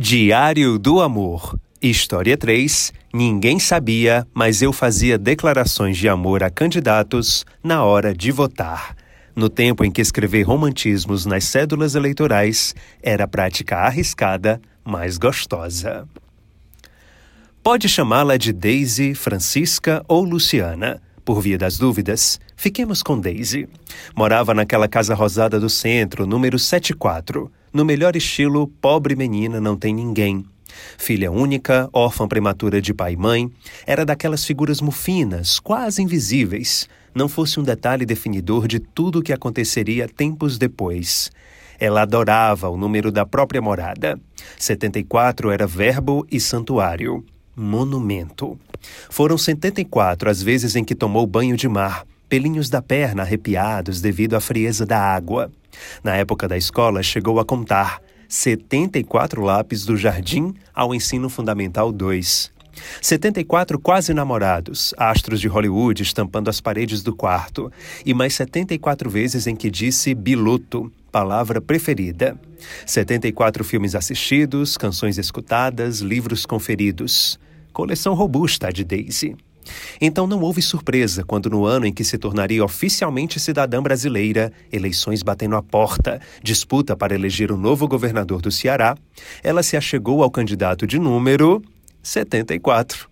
Diário do Amor. História 3. Ninguém sabia, mas eu fazia declarações de amor a candidatos na hora de votar. No tempo em que escrever romantismos nas cédulas eleitorais era prática arriscada, mas gostosa. Pode chamá-la de Daisy, Francisca ou Luciana. Por via das dúvidas, fiquemos com Daisy. Morava naquela casa rosada do centro, número 74 no melhor estilo, pobre menina não tem ninguém. Filha única, órfã prematura de pai e mãe, era daquelas figuras mufinas, quase invisíveis, não fosse um detalhe definidor de tudo o que aconteceria tempos depois. Ela adorava o número da própria morada. 74 era verbo e santuário. Monumento. Foram 74 as vezes em que tomou banho de mar, pelinhos da perna arrepiados devido à frieza da água. Na época da escola, chegou a contar 74 lápis do jardim ao ensino fundamental 2. 74 quase namorados, astros de Hollywood estampando as paredes do quarto, e mais 74 vezes em que disse biluto, palavra preferida. 74 filmes assistidos, canções escutadas, livros conferidos. Coleção robusta de Daisy. Então não houve surpresa quando, no ano em que se tornaria oficialmente cidadã brasileira, eleições batendo a porta, disputa para eleger o novo governador do Ceará, ela se achegou ao candidato de número 74.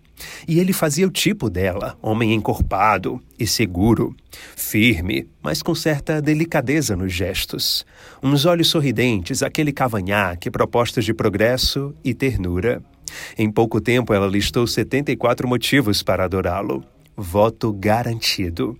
E ele fazia o tipo dela, homem encorpado e seguro, firme, mas com certa delicadeza nos gestos. Uns olhos sorridentes, aquele cavanhaque, propostas de progresso e ternura. Em pouco tempo, ela listou 74 motivos para adorá-lo. Voto garantido.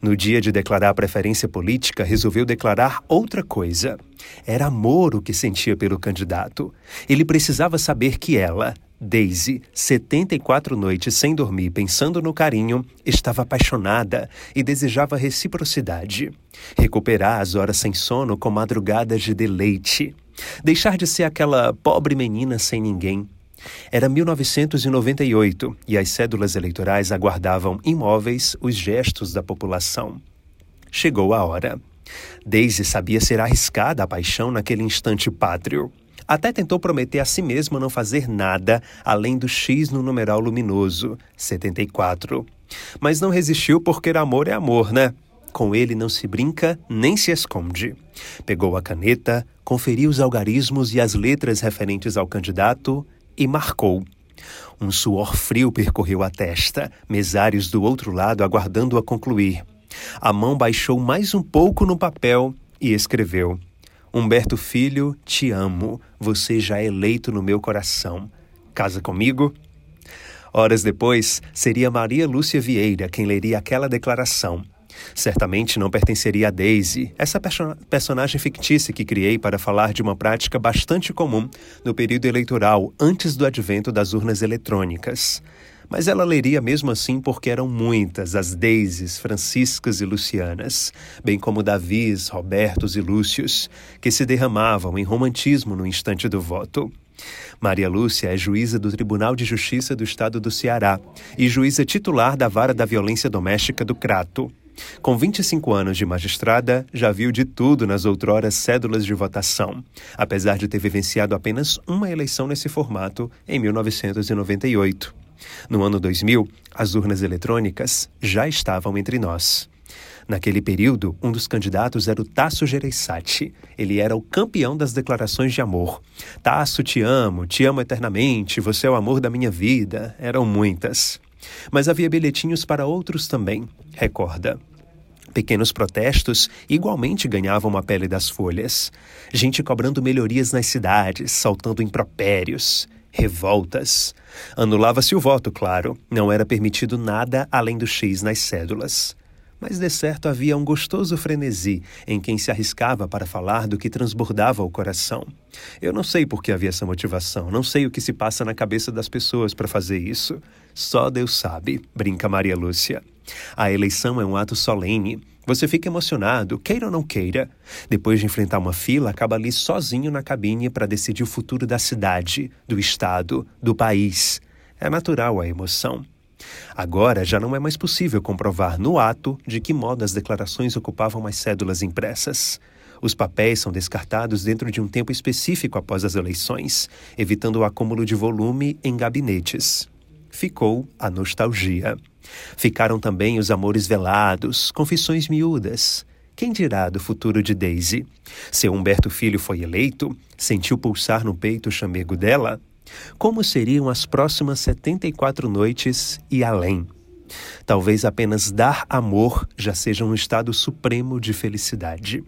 No dia de declarar preferência política, resolveu declarar outra coisa. Era amor o que sentia pelo candidato. Ele precisava saber que ela, Daisy, 74 noites sem dormir pensando no carinho, estava apaixonada e desejava reciprocidade. Recuperar as horas sem sono com madrugadas de deleite. Deixar de ser aquela pobre menina sem ninguém era 1998 e as cédulas eleitorais aguardavam imóveis os gestos da população. Chegou a hora. Daisy sabia ser arriscada a paixão naquele instante pátrio. Até tentou prometer a si mesma não fazer nada além do X no numeral luminoso, 74. Mas não resistiu porque amor é amor, né? Com ele não se brinca nem se esconde. Pegou a caneta, conferiu os algarismos e as letras referentes ao candidato e marcou. Um suor frio percorreu a testa, mesários do outro lado aguardando-a concluir. A mão baixou mais um pouco no papel e escreveu: Humberto Filho, te amo. Você já é eleito no meu coração. Casa comigo? Horas depois, seria Maria Lúcia Vieira quem leria aquela declaração. Certamente não pertenceria a Daisy, essa perso personagem fictícia que criei para falar de uma prática bastante comum no período eleitoral antes do advento das urnas eletrônicas. Mas ela leria mesmo assim porque eram muitas as Daisys, Franciscas e Lucianas, bem como Davis, Robertos e Lúcios, que se derramavam em romantismo no instante do voto. Maria Lúcia é juíza do Tribunal de Justiça do Estado do Ceará e juíza titular da Vara da Violência Doméstica do Crato. Com 25 anos de magistrada, já viu de tudo nas outroras cédulas de votação, apesar de ter vivenciado apenas uma eleição nesse formato em 1998. No ano 2000, as urnas eletrônicas já estavam entre nós. Naquele período, um dos candidatos era o Tasso Gereissati. Ele era o campeão das declarações de amor. Tasso, te amo, te amo eternamente, você é o amor da minha vida. Eram muitas. Mas havia bilhetinhos para outros também, recorda. Pequenos protestos igualmente ganhavam a pele das folhas. Gente cobrando melhorias nas cidades, saltando impropérios, revoltas. Anulava-se o voto, claro. Não era permitido nada além do X nas cédulas. Mas de certo havia um gostoso frenesi em quem se arriscava para falar do que transbordava o coração. Eu não sei por que havia essa motivação, não sei o que se passa na cabeça das pessoas para fazer isso. Só Deus sabe, brinca Maria Lúcia. A eleição é um ato solene. Você fica emocionado, queira ou não queira. Depois de enfrentar uma fila, acaba ali sozinho na cabine para decidir o futuro da cidade, do estado, do país. É natural a emoção. Agora já não é mais possível comprovar no ato de que modo as declarações ocupavam as cédulas impressas. Os papéis são descartados dentro de um tempo específico após as eleições, evitando o acúmulo de volume em gabinetes. Ficou a nostalgia. Ficaram também os amores velados, confissões miúdas. Quem dirá do futuro de Daisy? Seu Humberto Filho foi eleito? Sentiu pulsar no peito o chamego dela? Como seriam as próximas 74 noites e além? Talvez apenas dar amor já seja um estado supremo de felicidade.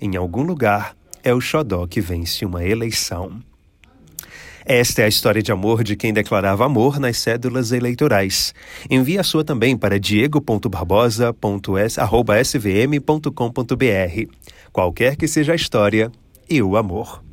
Em algum lugar, é o xodó que vence uma eleição. Esta é a história de amor de quem declarava amor nas cédulas eleitorais. Envie a sua também para diego.barbosa.svm.com.br. Qualquer que seja a história e o amor.